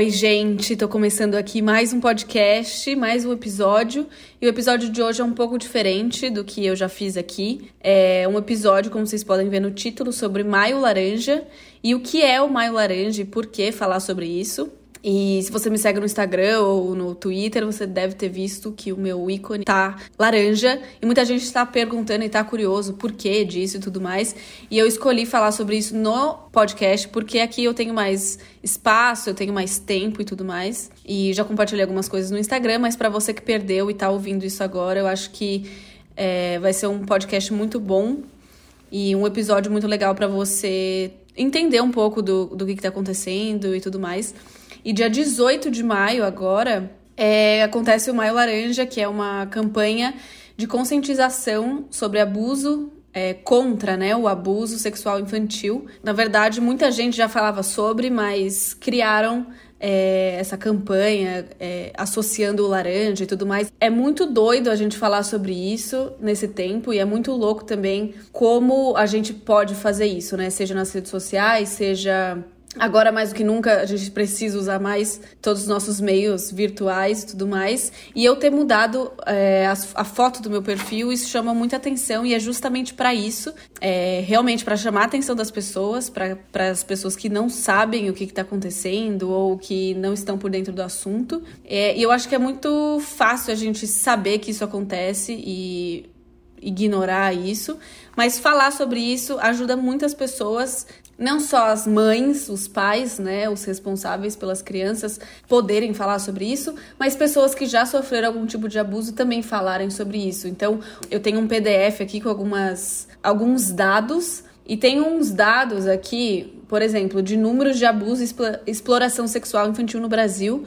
Oi, gente, tô começando aqui mais um podcast, mais um episódio. E o episódio de hoje é um pouco diferente do que eu já fiz aqui. É um episódio, como vocês podem ver no título, sobre Maio Laranja e o que é o Maio Laranja e por que falar sobre isso. E se você me segue no Instagram ou no Twitter, você deve ter visto que o meu ícone tá laranja. E muita gente está perguntando e tá curioso por que disso e tudo mais. E eu escolhi falar sobre isso no podcast, porque aqui eu tenho mais espaço, eu tenho mais tempo e tudo mais. E já compartilhei algumas coisas no Instagram, mas para você que perdeu e tá ouvindo isso agora, eu acho que é, vai ser um podcast muito bom e um episódio muito legal para você entender um pouco do, do que, que tá acontecendo e tudo mais. E dia 18 de maio, agora, é, acontece o Maio Laranja, que é uma campanha de conscientização sobre abuso é, contra né, o abuso sexual infantil. Na verdade, muita gente já falava sobre, mas criaram é, essa campanha é, associando o laranja e tudo mais. É muito doido a gente falar sobre isso nesse tempo e é muito louco também como a gente pode fazer isso, né? Seja nas redes sociais, seja Agora, mais do que nunca, a gente precisa usar mais todos os nossos meios virtuais e tudo mais. E eu ter mudado é, a, a, foto do meu perfil, isso chama muita atenção e é justamente para isso é, realmente para chamar a atenção das pessoas, para as pessoas que não sabem o que está acontecendo ou que não estão por dentro do assunto. É, e eu acho que é muito fácil a gente saber que isso acontece e ignorar isso, mas falar sobre isso ajuda muitas pessoas não só as mães, os pais, né, os responsáveis pelas crianças poderem falar sobre isso, mas pessoas que já sofreram algum tipo de abuso também falarem sobre isso. Então, eu tenho um PDF aqui com algumas alguns dados e tem uns dados aqui, por exemplo, de números de abuso e exploração sexual infantil no Brasil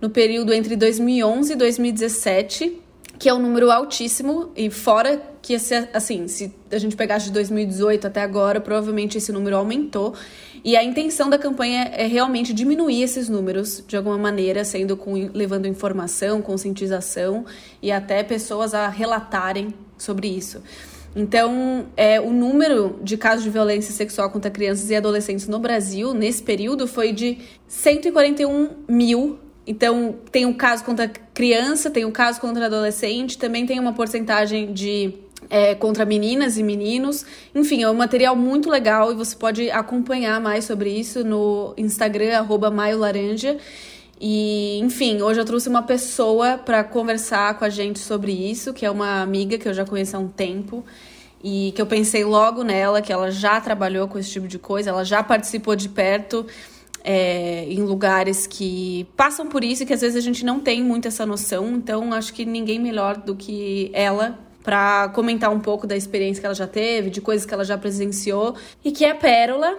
no período entre 2011 e 2017 que é um número altíssimo e fora que assim, se a gente pegasse de 2018 até agora, provavelmente esse número aumentou. E a intenção da campanha é realmente diminuir esses números de alguma maneira, sendo com levando informação, conscientização e até pessoas a relatarem sobre isso. Então, é, o número de casos de violência sexual contra crianças e adolescentes no Brasil, nesse período, foi de 141 mil então, tem um caso contra criança, tem um caso contra adolescente, também tem uma porcentagem de é, contra meninas e meninos. Enfim, é um material muito legal e você pode acompanhar mais sobre isso no Instagram, arroba maiolaranja. E, enfim, hoje eu trouxe uma pessoa para conversar com a gente sobre isso, que é uma amiga que eu já conheço há um tempo e que eu pensei logo nela, que ela já trabalhou com esse tipo de coisa, ela já participou de perto é, em lugares que passam por isso e que às vezes a gente não tem muito essa noção. Então, acho que ninguém melhor do que ela para comentar um pouco da experiência que ela já teve, de coisas que ela já presenciou e que é Pérola.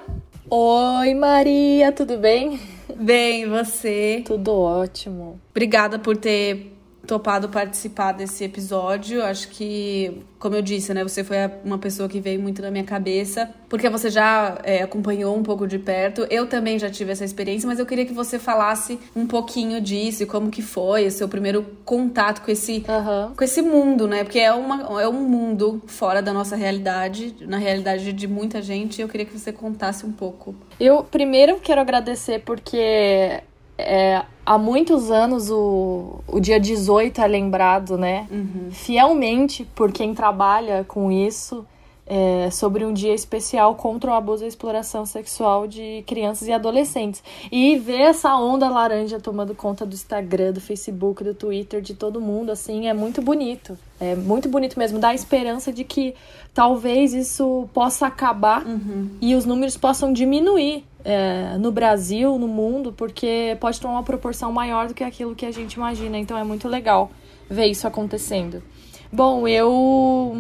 Oi, Maria, tudo bem? Bem, você? Tudo ótimo. Obrigada por ter topado participar desse episódio. Acho que, como eu disse, né, você foi uma pessoa que veio muito na minha cabeça, porque você já é, acompanhou um pouco de perto. Eu também já tive essa experiência, mas eu queria que você falasse um pouquinho disso como que foi o seu primeiro contato com esse, uhum. com esse mundo, né? Porque é, uma, é um mundo fora da nossa realidade, na realidade de muita gente. Eu queria que você contasse um pouco. Eu primeiro quero agradecer porque é, há muitos anos o, o dia 18 é lembrado, né? Uhum. Fielmente por quem trabalha com isso. É, sobre um dia especial contra o abuso e a exploração sexual de crianças e adolescentes. E ver essa onda laranja tomando conta do Instagram, do Facebook, do Twitter, de todo mundo, assim, é muito bonito. É muito bonito mesmo. Dá a esperança de que talvez isso possa acabar uhum. e os números possam diminuir é, no Brasil, no mundo, porque pode tomar uma proporção maior do que aquilo que a gente imagina. Então é muito legal ver isso acontecendo. Bom, eu,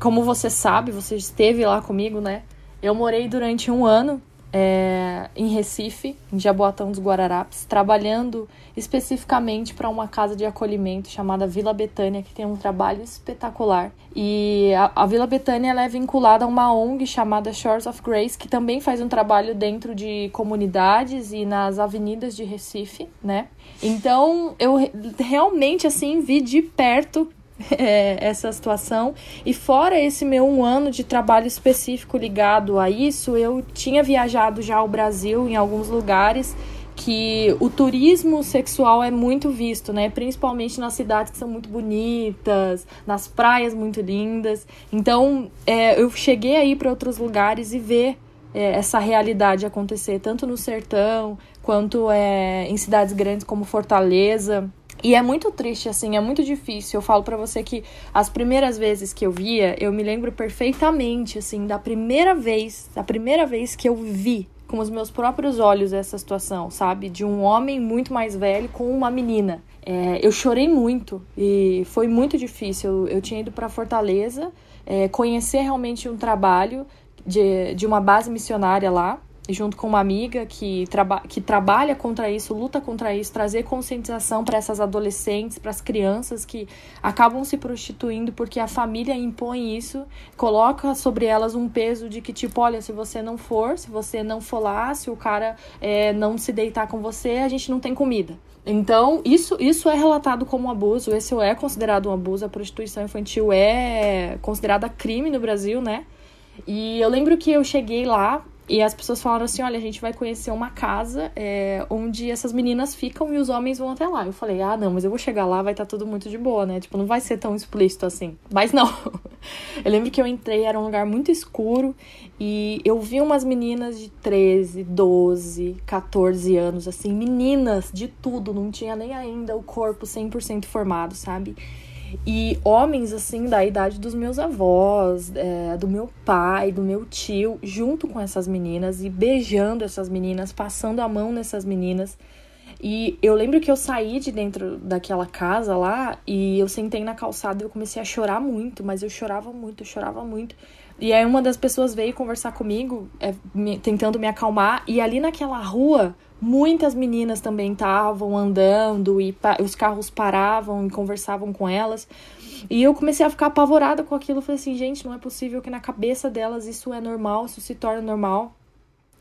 como você sabe, você esteve lá comigo, né? Eu morei durante um ano é, em Recife, em Jaboatão dos Guararapes, trabalhando especificamente para uma casa de acolhimento chamada Vila Betânia, que tem um trabalho espetacular. E a, a Vila Betânia é vinculada a uma ONG chamada Shores of Grace, que também faz um trabalho dentro de comunidades e nas avenidas de Recife, né? Então, eu realmente assim vi de perto é, essa situação. E fora esse meu um ano de trabalho específico ligado a isso, eu tinha viajado já ao Brasil em alguns lugares que o turismo sexual é muito visto, né? Principalmente nas cidades que são muito bonitas, nas praias muito lindas. Então, é, eu cheguei aí para outros lugares e ver é, essa realidade acontecer, tanto no sertão quanto é, em cidades grandes como Fortaleza. E é muito triste, assim, é muito difícil. Eu falo para você que as primeiras vezes que eu via, eu me lembro perfeitamente, assim, da primeira vez, da primeira vez que eu vi com os meus próprios olhos essa situação, sabe? De um homem muito mais velho com uma menina. É, eu chorei muito e foi muito difícil. Eu, eu tinha ido para Fortaleza, é, conhecer realmente um trabalho de, de uma base missionária lá junto com uma amiga que, traba que trabalha contra isso, luta contra isso, trazer conscientização para essas adolescentes, para as crianças que acabam se prostituindo porque a família impõe isso, coloca sobre elas um peso de que, tipo, olha, se você não for, se você não for lá, se o cara é, não se deitar com você, a gente não tem comida. Então, isso, isso é relatado como abuso, esse é considerado um abuso, a prostituição infantil é considerada crime no Brasil, né? E eu lembro que eu cheguei lá e as pessoas falaram assim: olha, a gente vai conhecer uma casa é, onde essas meninas ficam e os homens vão até lá. Eu falei: ah, não, mas eu vou chegar lá, vai estar tá tudo muito de boa, né? Tipo, não vai ser tão explícito assim. Mas não. eu lembro que eu entrei, era um lugar muito escuro e eu vi umas meninas de 13, 12, 14 anos, assim, meninas de tudo, não tinha nem ainda o corpo 100% formado, sabe? E homens, assim, da idade dos meus avós, é, do meu pai, do meu tio, junto com essas meninas e beijando essas meninas, passando a mão nessas meninas. E eu lembro que eu saí de dentro daquela casa lá e eu sentei na calçada e eu comecei a chorar muito, mas eu chorava muito, eu chorava muito. E aí uma das pessoas veio conversar comigo, é, me, tentando me acalmar, e ali naquela rua muitas meninas também estavam andando e os carros paravam e conversavam com elas. E eu comecei a ficar apavorada com aquilo. Falei assim, gente, não é possível que na cabeça delas isso é normal, isso se torna normal.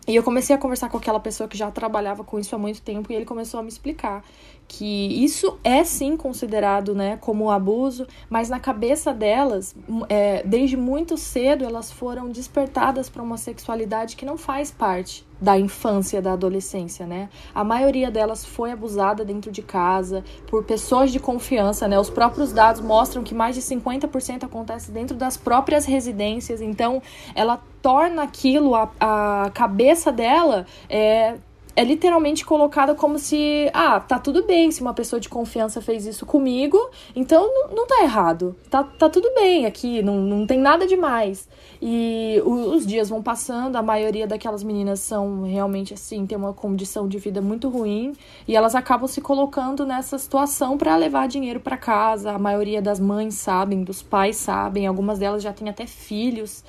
E eu comecei a conversar com aquela pessoa que já trabalhava com isso há muito tempo e ele começou a me explicar que isso é sim considerado né, como abuso, mas na cabeça delas, é, desde muito cedo, elas foram despertadas para uma sexualidade que não faz parte da infância, da adolescência, né? A maioria delas foi abusada dentro de casa por pessoas de confiança, né? Os próprios dados mostram que mais de 50% acontece dentro das próprias residências, então ela torna aquilo, a, a cabeça dela, é, é literalmente colocada como se, ah, tá tudo bem se uma pessoa de confiança fez isso comigo, então não, não tá errado. Tá, tá tudo bem aqui, não, não tem nada demais. E os dias vão passando, a maioria daquelas meninas são realmente assim, tem uma condição de vida muito ruim, e elas acabam se colocando nessa situação para levar dinheiro para casa. A maioria das mães sabem, dos pais sabem, algumas delas já têm até filhos.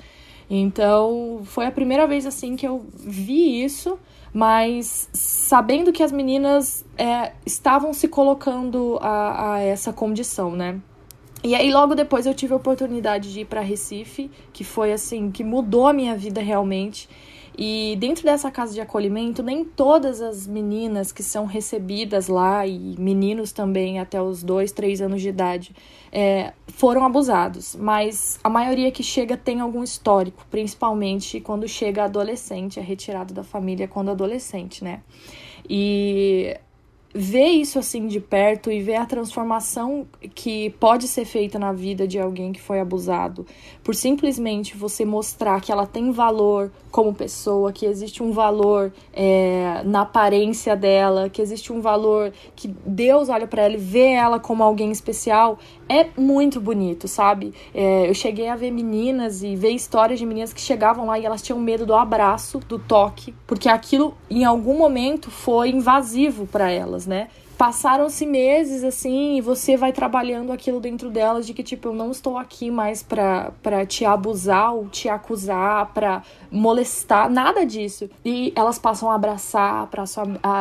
Então, foi a primeira vez assim que eu vi isso mas sabendo que as meninas é, estavam se colocando a, a essa condição, né? E aí logo depois eu tive a oportunidade de ir para Recife, que foi assim, que mudou a minha vida realmente. E dentro dessa casa de acolhimento, nem todas as meninas que são recebidas lá, e meninos também até os dois, três anos de idade, é, foram abusados. Mas a maioria que chega tem algum histórico, principalmente quando chega adolescente, é retirado da família quando adolescente, né? E ver isso assim de perto e ver a transformação que pode ser feita na vida de alguém que foi abusado, por simplesmente você mostrar que ela tem valor como pessoa, que existe um valor é, na aparência dela, que existe um valor que Deus olha para ela e vê ela como alguém especial, é muito bonito, sabe? É, eu cheguei a ver meninas e ver histórias de meninas que chegavam lá e elas tinham medo do abraço, do toque, porque aquilo em algum momento foi invasivo para elas, né? passaram-se meses assim e você vai trabalhando aquilo dentro delas de que tipo eu não estou aqui mais para para te abusar ou te acusar para molestar nada disso. E elas passam a abraçar para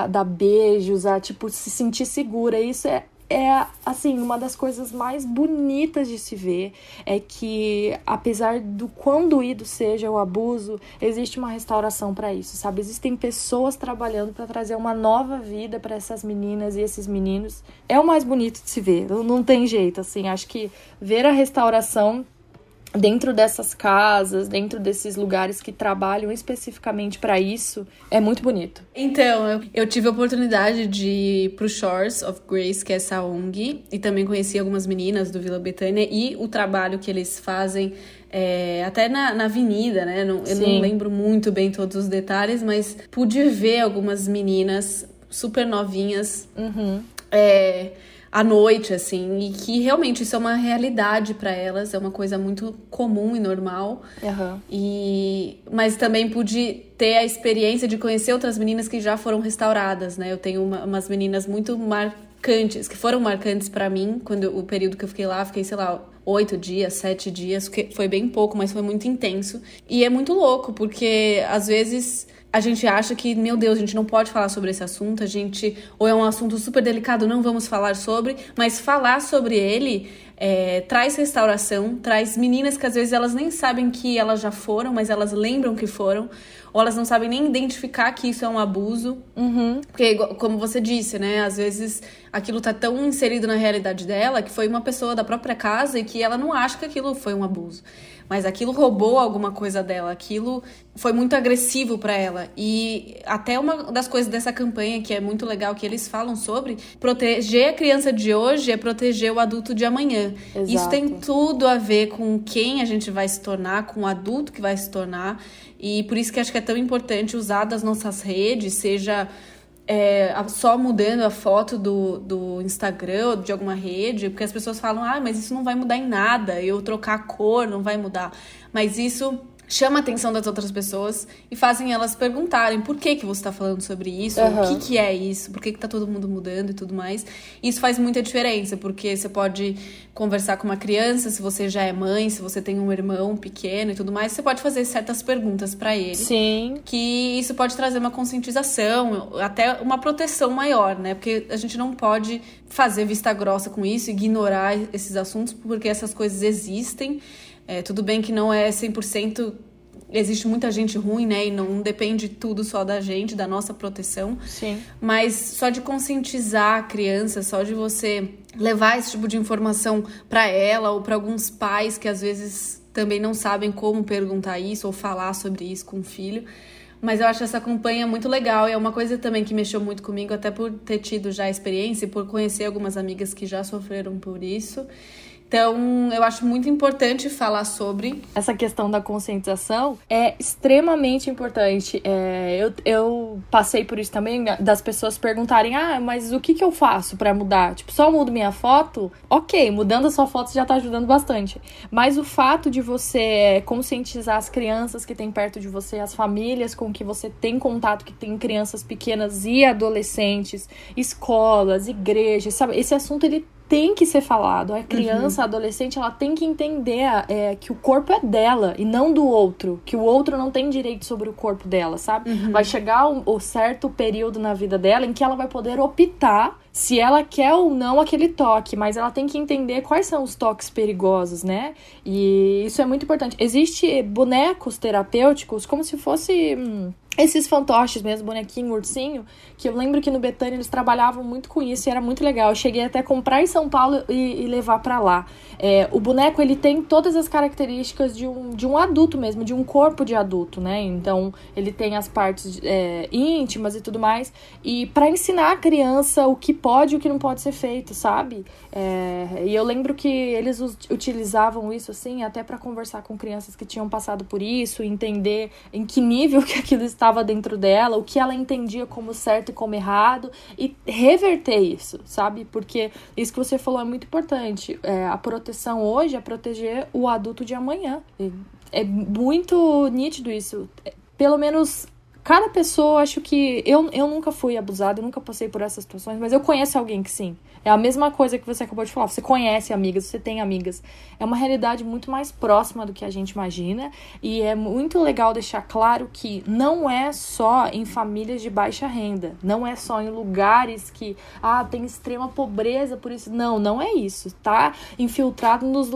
dar beijos a tipo se sentir segura. Isso é é assim uma das coisas mais bonitas de se ver é que apesar do quão doído seja o abuso existe uma restauração para isso sabe? Existem pessoas trabalhando para trazer uma nova vida para essas meninas e esses meninos. É o mais bonito de se ver não tem jeito assim. Acho que ver a restauração dentro dessas casas, dentro desses lugares que trabalham especificamente para isso, é muito bonito. Então, eu, eu, tive a oportunidade de ir pro Shores of Grace, que é essa ONG, e também conheci algumas meninas do Vila Betânia e o trabalho que eles fazem é, até na, na, avenida, né? Não, eu não lembro muito bem todos os detalhes, mas pude ver algumas meninas super novinhas. Uhum. É, à noite, assim, e que realmente isso é uma realidade para elas, é uma coisa muito comum e normal. Uhum. E mas também pude ter a experiência de conhecer outras meninas que já foram restauradas, né? Eu tenho uma, umas meninas muito marcantes, que foram marcantes para mim quando o período que eu fiquei lá, fiquei, sei lá, oito dias, sete dias, foi bem pouco, mas foi muito intenso. E é muito louco, porque às vezes a gente acha que, meu Deus, a gente não pode falar sobre esse assunto, a gente. Ou é um assunto super delicado, não vamos falar sobre, mas falar sobre ele é, traz restauração, traz meninas que às vezes elas nem sabem que elas já foram, mas elas lembram que foram, ou elas não sabem nem identificar que isso é um abuso. Uhum. Porque, como você disse, né, às vezes aquilo tá tão inserido na realidade dela que foi uma pessoa da própria casa e que ela não acha que aquilo foi um abuso mas aquilo roubou alguma coisa dela, aquilo foi muito agressivo para ela. E até uma das coisas dessa campanha que é muito legal que eles falam sobre, proteger a criança de hoje é proteger o adulto de amanhã. Exato. Isso tem tudo a ver com quem a gente vai se tornar, com o adulto que vai se tornar. E por isso que acho que é tão importante usar das nossas redes, seja é, só mudando a foto do, do Instagram ou de alguma rede, porque as pessoas falam, ah, mas isso não vai mudar em nada, eu trocar a cor não vai mudar. Mas isso chama a atenção das outras pessoas e fazem elas perguntarem por que que você está falando sobre isso, uhum. o que que é isso, por que que tá todo mundo mudando e tudo mais. Isso faz muita diferença, porque você pode conversar com uma criança, se você já é mãe, se você tem um irmão pequeno e tudo mais, você pode fazer certas perguntas para ele. Sim. Que isso pode trazer uma conscientização, até uma proteção maior, né? Porque a gente não pode fazer vista grossa com isso, ignorar esses assuntos, porque essas coisas existem é, tudo bem que não é 100%, existe muita gente ruim, né? E não depende tudo só da gente, da nossa proteção. Sim. Mas só de conscientizar a criança, só de você levar esse tipo de informação para ela ou para alguns pais que às vezes também não sabem como perguntar isso ou falar sobre isso com o filho. Mas eu acho essa campanha muito legal e é uma coisa também que mexeu muito comigo, até por ter tido já experiência e por conhecer algumas amigas que já sofreram por isso. Então, eu acho muito importante falar sobre. Essa questão da conscientização é extremamente importante. É, eu, eu passei por isso também, das pessoas perguntarem: ah, mas o que, que eu faço para mudar? Tipo, só mudo minha foto? Ok, mudando a sua foto já tá ajudando bastante. Mas o fato de você conscientizar as crianças que tem perto de você, as famílias com que você tem contato, que tem crianças pequenas e adolescentes, escolas, igrejas, sabe? Esse assunto ele tem que ser falado. A criança, uhum. a adolescente, ela tem que entender é, que o corpo é dela e não do outro. Que o outro não tem direito sobre o corpo dela, sabe? Uhum. Vai chegar o, o certo período na vida dela em que ela vai poder optar se ela quer ou não aquele toque, mas ela tem que entender quais são os toques perigosos, né? E isso é muito importante. Existe bonecos terapêuticos como se fosse hum, esses fantoches mesmo, bonequinho, ursinho, que eu lembro que no Betânia eles trabalhavam muito com isso e era muito legal. Eu cheguei até a comprar em São Paulo e, e levar para lá. É, o boneco, ele tem todas as características de um, de um adulto mesmo, de um corpo de adulto, né? Então, ele tem as partes é, íntimas e tudo mais. E para ensinar a criança o que pode e o que não pode ser feito, sabe? É, e eu lembro que eles utilizavam isso, assim, até para conversar com crianças que tinham passado por isso, entender em que nível que aquilo estava dentro dela, o que ela entendia como certo e como errado, e reverter isso, sabe? Porque isso que você falou é muito importante. É, a proteção hoje é proteger o adulto de amanhã. É muito nítido isso. Pelo menos cada pessoa, acho que. Eu, eu nunca fui abusada, eu nunca passei por essas situações, mas eu conheço alguém que sim. É a mesma coisa que você acabou de falar. Você conhece amigas, você tem amigas. É uma realidade muito mais próxima do que a gente imagina. E é muito legal deixar claro que não é só em famílias de baixa renda. Não é só em lugares que, ah, tem extrema pobreza, por isso. Não, não é isso. Tá infiltrado nos,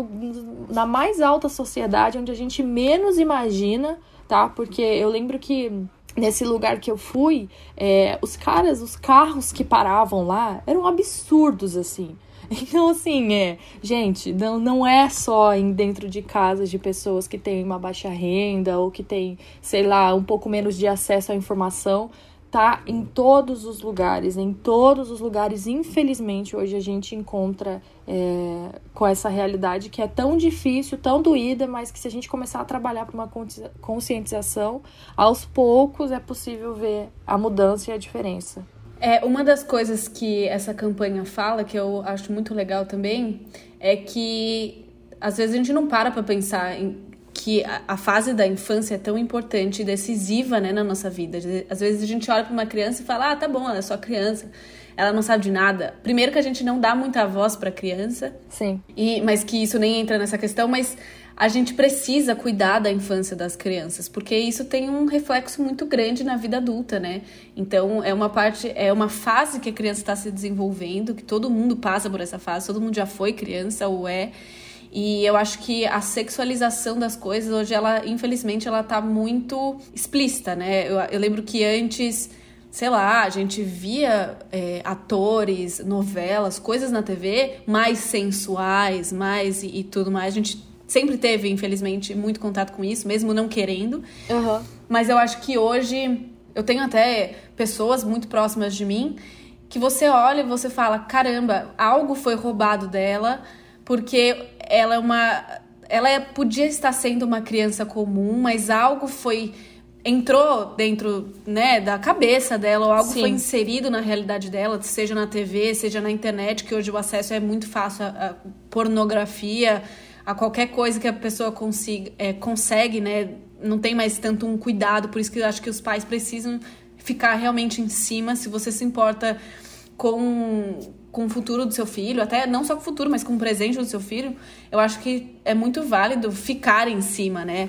na mais alta sociedade, onde a gente menos imagina, tá? Porque eu lembro que nesse lugar que eu fui, é, os caras, os carros que paravam lá eram absurdos, assim. Então, assim, é, gente, não, não é só em dentro de casas de pessoas que têm uma baixa renda ou que têm, sei lá, um pouco menos de acesso à informação tá em todos os lugares, em todos os lugares. Infelizmente, hoje a gente encontra é, com essa realidade que é tão difícil, tão doída, mas que se a gente começar a trabalhar para uma conscientização, aos poucos é possível ver a mudança e a diferença. É, uma das coisas que essa campanha fala, que eu acho muito legal também, é que às vezes a gente não para para pensar em que a, fase da infância é tão importante e decisiva né, na nossa vida. Às vezes a gente olha para uma criança e fala: ah, tá bom, ela é só criança, ela não sabe de nada. Primeiro que a gente não dá muita voz para criança. Sim. E, mas que isso nem entra nessa questão, mas a gente precisa cuidar da infância das crianças, porque isso tem um reflexo muito grande na vida adulta, né? Então é uma parte, é uma fase que a criança está se desenvolvendo, que todo mundo passa por essa fase, todo mundo já foi criança ou é. E eu acho que a sexualização das coisas hoje, ela, infelizmente, ela tá muito explícita, né? Eu, eu lembro que antes, sei lá, a gente via é, atores, novelas, coisas na TV mais sensuais, mais e, e, tudo mais. A gente sempre teve, infelizmente, muito contato com isso, mesmo não querendo. Uhum. Mas eu acho que hoje eu tenho até pessoas muito próximas de mim que você olha e você fala: caramba, algo foi roubado dela porque ela é uma ela é, podia estar sendo uma criança comum, mas algo foi entrou dentro, né, da cabeça dela, ou algo Sim. foi inserido na realidade dela, seja na TV, seja na internet, que hoje o acesso é muito fácil a, a pornografia, a qualquer coisa que a pessoa consiga, é, consegue, né, não tem mais tanto um cuidado, por isso que eu acho que os pais precisam ficar realmente em cima, se você se importa com com o futuro do seu filho, até não só com o futuro, mas com o presente do seu filho, eu acho que é muito válido ficar em cima, né?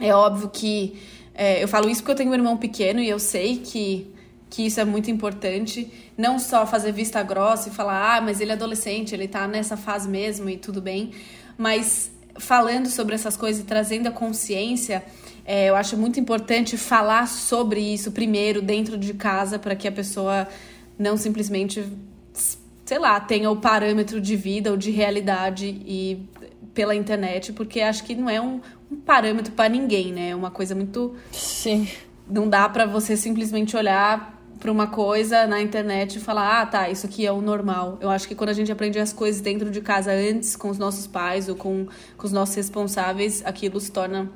É óbvio que é, eu falo isso porque eu tenho um irmão pequeno e eu sei que, que isso é muito importante. Não só fazer vista grossa e falar, ah, mas ele é adolescente, ele tá nessa fase mesmo e tudo bem, mas falando sobre essas coisas e trazendo a consciência, é, eu acho muito importante falar sobre isso primeiro dentro de casa para que a pessoa não simplesmente sei lá, tenha o parâmetro de vida ou de realidade e pela internet, porque acho que não é um, um parâmetro para ninguém, né? É uma coisa muito. Sim. Não dá para você simplesmente olhar para uma coisa na internet e falar, ah, tá, isso aqui é o normal. Eu acho que quando a gente aprende as coisas dentro de casa antes, com os nossos pais ou com, com os nossos responsáveis, aquilo se torna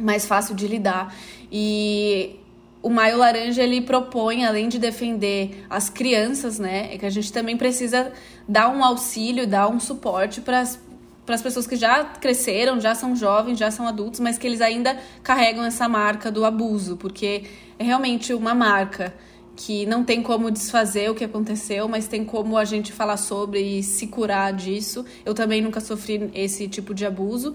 mais fácil de lidar. E o Maio Laranja ele propõe, além de defender as crianças, né, é que a gente também precisa dar um auxílio, dar um suporte para as pessoas que já cresceram, já são jovens, já são adultos, mas que eles ainda carregam essa marca do abuso, porque é realmente uma marca que não tem como desfazer o que aconteceu, mas tem como a gente falar sobre e se curar disso. Eu também nunca sofri esse tipo de abuso,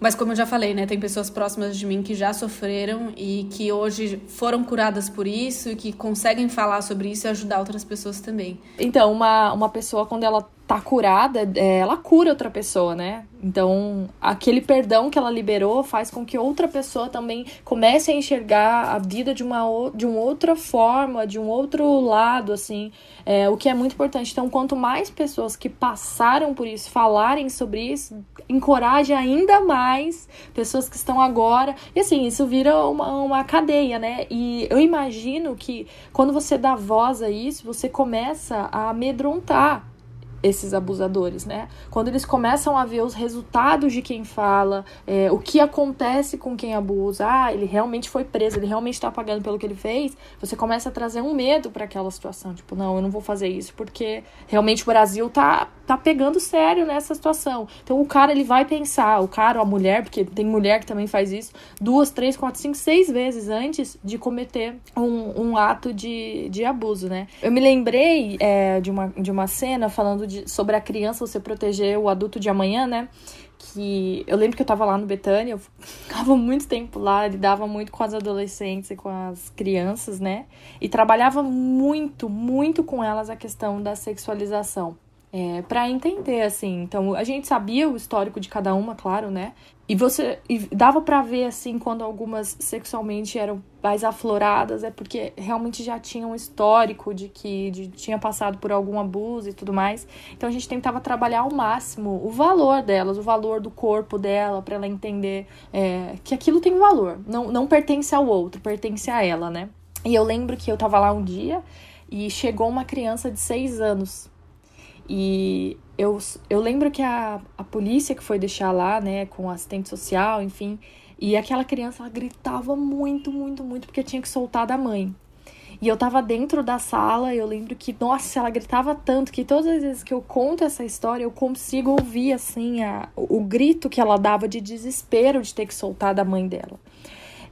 mas como eu já falei, né, tem pessoas próximas de mim que já sofreram e que hoje foram curadas por isso e que conseguem falar sobre isso e ajudar outras pessoas também. Então, uma, uma pessoa quando ela tá curada, é, ela cura outra pessoa, né? Então, aquele perdão que ela liberou faz com que outra pessoa também comece a enxergar a vida de uma, de uma outra forma, de um outro lado, assim, é, o que é muito importante. Então, quanto mais pessoas que passaram por isso falarem sobre isso, encoraje ainda mais pessoas que estão agora. E assim, isso vira uma, uma cadeia, né? E eu imagino que quando você dá voz a isso, você começa a amedrontar esses abusadores, né? Quando eles começam a ver os resultados de quem fala, é, o que acontece com quem abusa, ah, ele realmente foi preso, ele realmente está pagando pelo que ele fez, você começa a trazer um medo para aquela situação, tipo, não, eu não vou fazer isso porque realmente o Brasil tá tá pegando sério nessa situação. Então o cara ele vai pensar, o cara ou a mulher, porque tem mulher que também faz isso, duas, três, quatro, cinco, seis vezes antes de cometer um, um ato de, de abuso, né? Eu me lembrei é, de, uma, de uma cena falando de, sobre a criança você proteger o adulto de amanhã, né? que eu lembro que eu tava lá no Betânia, eu ficava muito tempo lá, lidava muito com as adolescentes e com as crianças, né? E trabalhava muito, muito com elas a questão da sexualização é, para entender, assim. Então, a gente sabia o histórico de cada uma, claro, né? E você e dava para ver assim quando algumas sexualmente eram mais afloradas, é porque realmente já tinha um histórico de que de, tinha passado por algum abuso e tudo mais. Então a gente tentava trabalhar ao máximo o valor delas, o valor do corpo dela, para ela entender é, que aquilo tem valor, não, não pertence ao outro, pertence a ela, né? E eu lembro que eu tava lá um dia e chegou uma criança de seis anos e eu, eu lembro que a, a polícia que foi deixar lá, né, com assistente social, enfim, e aquela criança ela gritava muito, muito, muito porque tinha que soltar da mãe. E eu tava dentro da sala, eu lembro que, nossa, ela gritava tanto que todas as vezes que eu conto essa história, eu consigo ouvir, assim, a, o, o grito que ela dava de desespero de ter que soltar da mãe dela.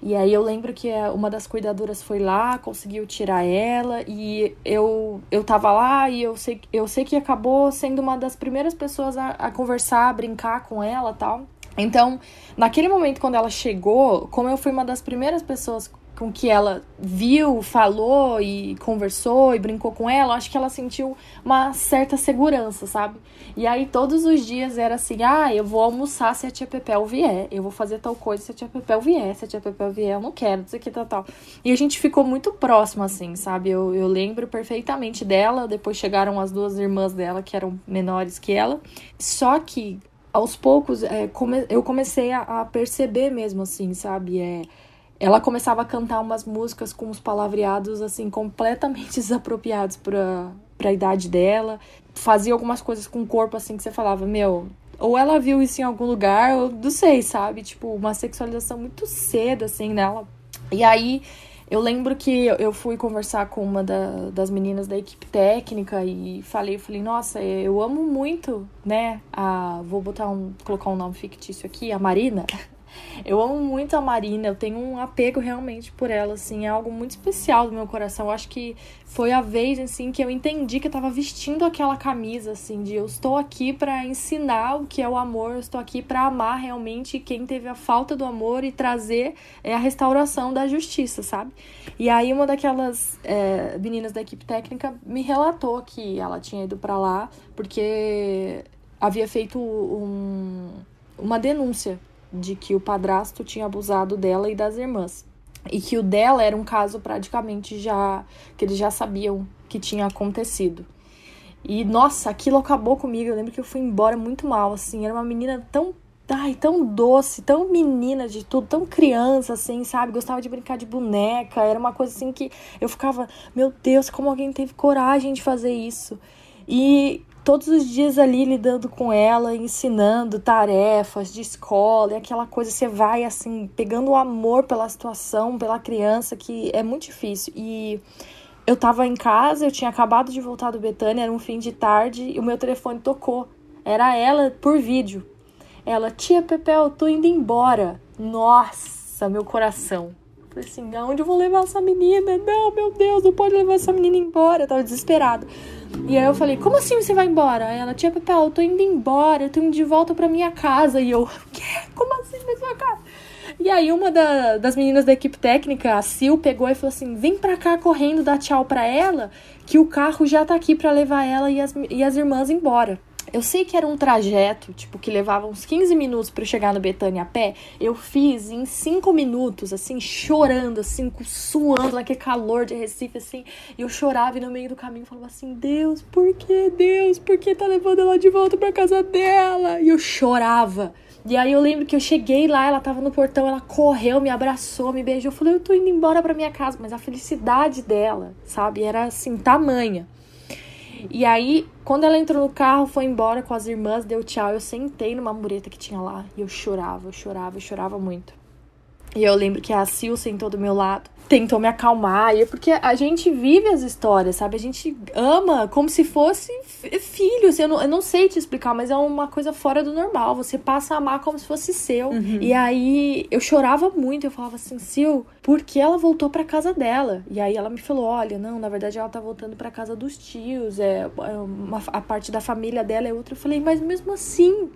E aí eu lembro que é, uma das cuidadoras foi lá, conseguiu tirar ela e eu eu tava lá e eu sei, eu sei que acabou sendo uma das primeiras pessoas a, a conversar, a brincar com ela tal. Então, naquele momento quando ela chegou, como eu fui uma das primeiras pessoas com que ela viu, falou e conversou e brincou com ela, acho que ela sentiu uma certa segurança, sabe? E aí todos os dias era assim: ah, eu vou almoçar se a tia Pepel vier, eu vou fazer tal coisa se a tia Pepel vier, se a tia Pepel vier, eu não quero, não sei o que, tal, tal. E a gente ficou muito próximo, assim, sabe? Eu, eu lembro perfeitamente dela, depois chegaram as duas irmãs dela, que eram menores que ela, só que aos poucos é, come, eu comecei a, a perceber mesmo, assim, sabe? É ela começava a cantar umas músicas com uns palavreados assim completamente desapropriados para para a idade dela, fazia algumas coisas com o corpo assim que você falava, meu, ou ela viu isso em algum lugar, ou não sei, sabe? Tipo, uma sexualização muito cedo assim nela. E aí eu lembro que eu fui conversar com uma da, das meninas da equipe técnica e falei, falei, nossa, eu amo muito, né? A, vou botar um, colocar um nome fictício aqui, a Marina. Eu amo muito a Marina, eu tenho um apego realmente por ela, assim, é algo muito especial do meu coração. Eu acho que foi a vez, assim, que eu entendi que eu tava vestindo aquela camisa, assim, de eu estou aqui para ensinar o que é o amor, eu estou aqui para amar realmente quem teve a falta do amor e trazer é, a restauração da justiça, sabe? E aí uma daquelas é, meninas da equipe técnica me relatou que ela tinha ido para lá porque havia feito um, uma denúncia de que o padrasto tinha abusado dela e das irmãs. E que o dela era um caso praticamente já que eles já sabiam que tinha acontecido. E nossa, aquilo acabou comigo. Eu lembro que eu fui embora muito mal, assim. Era uma menina tão ai, tão doce, tão menina de tudo, tão criança, assim, sabe? Gostava de brincar de boneca. Era uma coisa assim que eu ficava, meu Deus, como alguém teve coragem de fazer isso? E todos os dias ali lidando com ela, ensinando tarefas de escola e aquela coisa, você vai assim, pegando o amor pela situação, pela criança, que é muito difícil. E eu tava em casa, eu tinha acabado de voltar do Betânia, era um fim de tarde, e o meu telefone tocou. Era ela por vídeo. Ela, tia Pepel, tô indo embora. Nossa, meu coração. Falei assim, aonde eu vou levar essa menina? Não, meu Deus, não pode levar essa menina embora. Eu tava desesperada. E aí eu falei, como assim você vai embora? Aí ela, tia Pepel, eu tô indo embora, eu tô indo de volta pra minha casa. E eu, quê? Como assim pra sua casa? E aí uma da, das meninas da equipe técnica, a Sil, pegou e falou assim, vem pra cá correndo, dar tchau pra ela, que o carro já tá aqui pra levar ela e as, e as irmãs embora. Eu sei que era um trajeto, tipo, que levava uns 15 minutos para chegar no Betânia a pé. Eu fiz em 5 minutos, assim, chorando, assim, suando, naquele calor de Recife, assim. E eu chorava e no meio do caminho falava assim: Deus, por que Deus? Por que tá levando ela de volta pra casa dela? E eu chorava. E aí eu lembro que eu cheguei lá, ela tava no portão, ela correu, me abraçou, me beijou. Eu falei, eu tô indo embora pra minha casa. Mas a felicidade dela, sabe, era assim, tamanha. E aí, quando ela entrou no carro, foi embora com as irmãs, deu tchau. Eu sentei numa mureta que tinha lá e eu chorava, eu chorava, eu chorava muito. E eu lembro que a Sil sentou do meu lado tentou me acalmar. E é porque a gente vive as histórias, sabe? A gente ama como se fosse filho. Assim, eu, não, eu não sei te explicar, mas é uma coisa fora do normal. Você passa a amar como se fosse seu. Uhum. E aí eu chorava muito. Eu falava assim, Sil, por que ela voltou pra casa dela? E aí ela me falou: olha, não, na verdade ela tá voltando pra casa dos tios. É, é uma, a parte da família dela é outra. Eu falei, mas mesmo assim,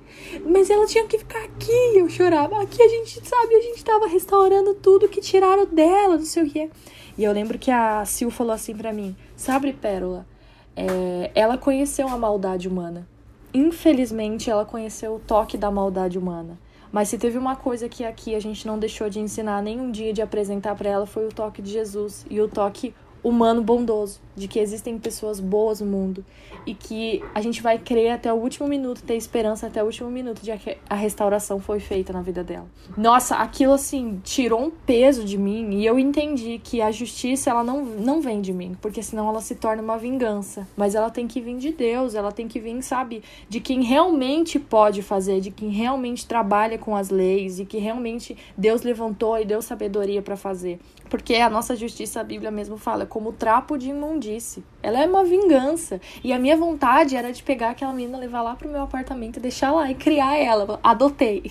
mas ela tinha que ficar aqui. Eu chorava. Aqui a gente sabe, a gente tava restaurando tudo que tiraram dela, não sei o quê. E eu lembro que a Sil falou assim para mim: Sabe, Pérola, é, ela conheceu a maldade humana. Infelizmente, ela conheceu o toque da maldade humana. Mas se teve uma coisa que aqui a gente não deixou de ensinar nenhum dia de apresentar para ela foi o toque de Jesus. E o toque humano bondoso, de que existem pessoas boas no mundo e que a gente vai crer até o último minuto, ter esperança até o último minuto de que a restauração foi feita na vida dela. Nossa, aquilo assim tirou um peso de mim e eu entendi que a justiça ela não, não vem de mim, porque senão ela se torna uma vingança, mas ela tem que vir de Deus, ela tem que vir, sabe, de quem realmente pode fazer, de quem realmente trabalha com as leis e que realmente Deus levantou e deu sabedoria para fazer. Porque a nossa justiça, a Bíblia mesmo fala, como trapo de imundície. Ela é uma vingança. E a minha vontade era de pegar aquela menina, levar lá pro meu apartamento deixar lá e criar ela. Adotei.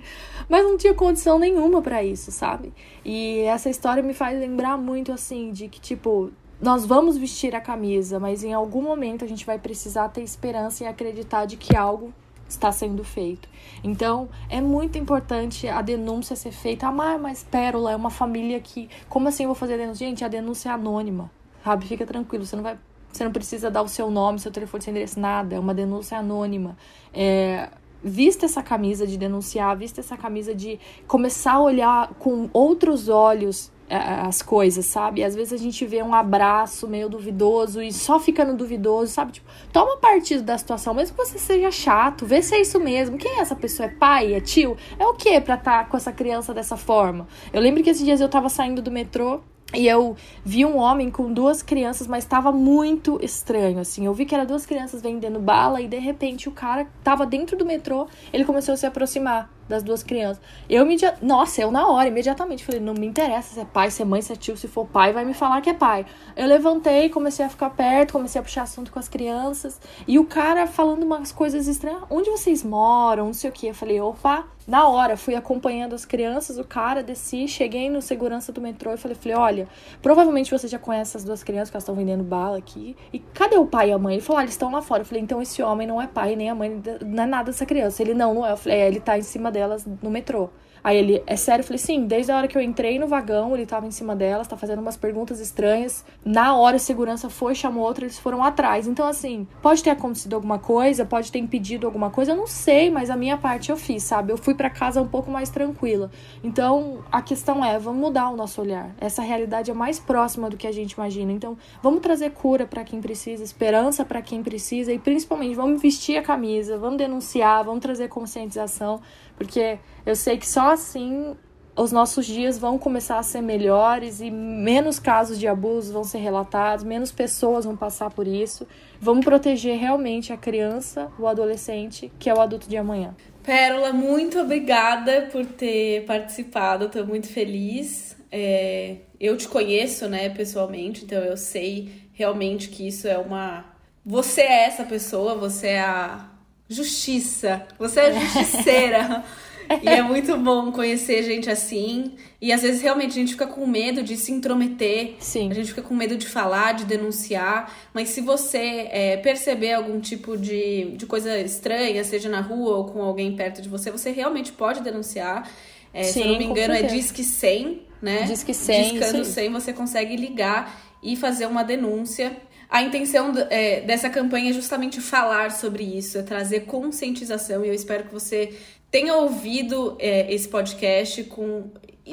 Mas não tinha condição nenhuma para isso, sabe? E essa história me faz lembrar muito assim de que tipo, nós vamos vestir a camisa, mas em algum momento a gente vai precisar ter esperança e acreditar de que algo está sendo feito. Então, é muito importante a denúncia ser feita. Ah, mas Pérola é uma família que. Como assim eu vou fazer a denúncia? Gente, a denúncia é anônima, sabe? Fica tranquilo, você não vai. Você não precisa dar o seu nome, seu telefone, seu endereço, nada. É uma denúncia anônima. É, vista essa camisa de denunciar, vista essa camisa de começar a olhar com outros olhos as coisas, sabe? Às vezes a gente vê um abraço meio duvidoso e só fica no duvidoso, sabe? Tipo, toma partido da situação, mesmo que você seja chato, vê se é isso mesmo. Quem é essa pessoa? É pai? É tio? É o que pra estar tá com essa criança dessa forma? Eu lembro que esses dias eu tava saindo do metrô e eu vi um homem com duas crianças, mas estava muito estranho, assim. Eu vi que eram duas crianças vendendo bala e de repente o cara tava dentro do metrô, ele começou a se aproximar das duas crianças. Eu me nossa, eu na hora imediatamente falei, não me interessa se é pai, se é mãe, se é tio, se for pai, vai me falar que é pai. Eu levantei, comecei a ficar perto, comecei a puxar assunto com as crianças, e o cara falando umas coisas estranhas, onde vocês moram, não sei o que. Eu falei, opa, na hora, fui acompanhando as crianças, o cara, desci, cheguei no segurança do metrô e falei, falei, olha, provavelmente você já conhece as duas crianças que elas estão vendendo bala aqui. E cadê o pai e a mãe? Ele falou, ah, eles estão lá fora. Eu falei, então esse homem não é pai nem a mãe, não é nada dessa criança. Ele não, não é. Eu falei, é, ele tá em cima delas no metrô. Aí ele, é sério? Eu falei, sim, desde a hora que eu entrei no vagão, ele tava em cima delas, tá fazendo umas perguntas estranhas. Na hora, a segurança foi, chamou outra, eles foram atrás. Então, assim, pode ter acontecido alguma coisa, pode ter impedido alguma coisa, eu não sei, mas a minha parte eu fiz, sabe? Eu fui para casa um pouco mais tranquila. Então, a questão é, vamos mudar o nosso olhar. Essa realidade é mais próxima do que a gente imagina. Então, vamos trazer cura para quem precisa, esperança para quem precisa e principalmente vamos vestir a camisa, vamos denunciar, vamos trazer conscientização porque eu sei que só assim os nossos dias vão começar a ser melhores e menos casos de abuso vão ser relatados, menos pessoas vão passar por isso. Vamos proteger realmente a criança, o adolescente, que é o adulto de amanhã. Pérola, muito obrigada por ter participado, estou muito feliz. É, eu te conheço, né, pessoalmente, então eu sei realmente que isso é uma. Você é essa pessoa, você é a justiça. Você é justiceira. e é muito bom conhecer gente assim. E às vezes realmente a gente fica com medo de se intrometer. Sim. A gente fica com medo de falar, de denunciar. Mas se você é, perceber algum tipo de, de coisa estranha, seja na rua ou com alguém perto de você, você realmente pode denunciar. É, Sim, se eu não me engano, é Disque 100, né? Disque 100. Discando 100, você consegue ligar e fazer uma denúncia. A intenção é, dessa campanha é justamente falar sobre isso, é trazer conscientização e eu espero que você tenha ouvido é, esse podcast com,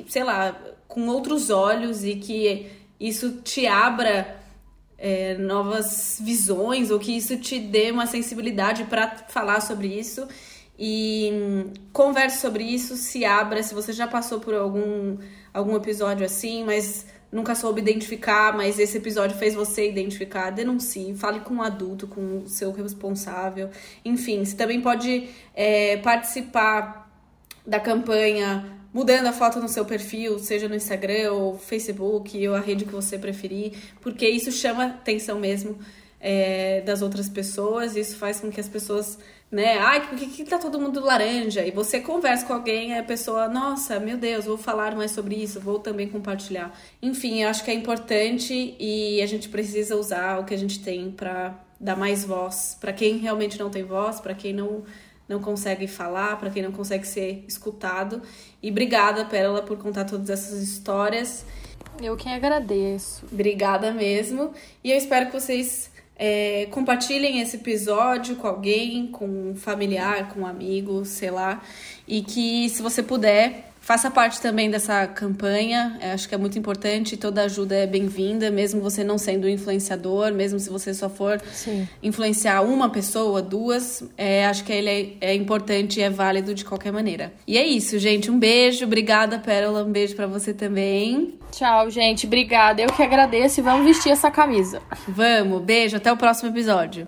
sei lá, com outros olhos e que isso te abra é, novas visões ou que isso te dê uma sensibilidade para falar sobre isso. E hum, converse sobre isso, se abra se você já passou por algum, algum episódio assim, mas nunca soube identificar, mas esse episódio fez você identificar, denuncie, fale com um adulto, com o seu responsável. Enfim, você também pode é, participar da campanha mudando a foto no seu perfil, seja no Instagram ou Facebook ou a rede que você preferir, porque isso chama atenção mesmo é, das outras pessoas, isso faz com que as pessoas, né, ai, por que, que tá todo mundo laranja? E você conversa com alguém, a pessoa, nossa, meu Deus, vou falar mais sobre isso, vou também compartilhar. Enfim, eu acho que é importante e a gente precisa usar o que a gente tem para dar mais voz para quem realmente não tem voz, para quem não não consegue falar, para quem não consegue ser escutado. E obrigada, Pérola, por contar todas essas histórias. Eu quem agradeço. Obrigada mesmo. E eu espero que vocês é, compartilhem esse episódio com alguém, com um familiar, com um amigo, sei lá. E que, se você puder, Faça parte também dessa campanha, acho que é muito importante, toda ajuda é bem-vinda, mesmo você não sendo influenciador, mesmo se você só for Sim. influenciar uma pessoa, duas, é, acho que ele é, é, importante e é válido de qualquer maneira. E é isso, gente, um beijo, obrigada, Pérola, um beijo para você também. Tchau, gente, obrigada, eu que agradeço e vamos vestir essa camisa. Vamos, beijo, até o próximo episódio.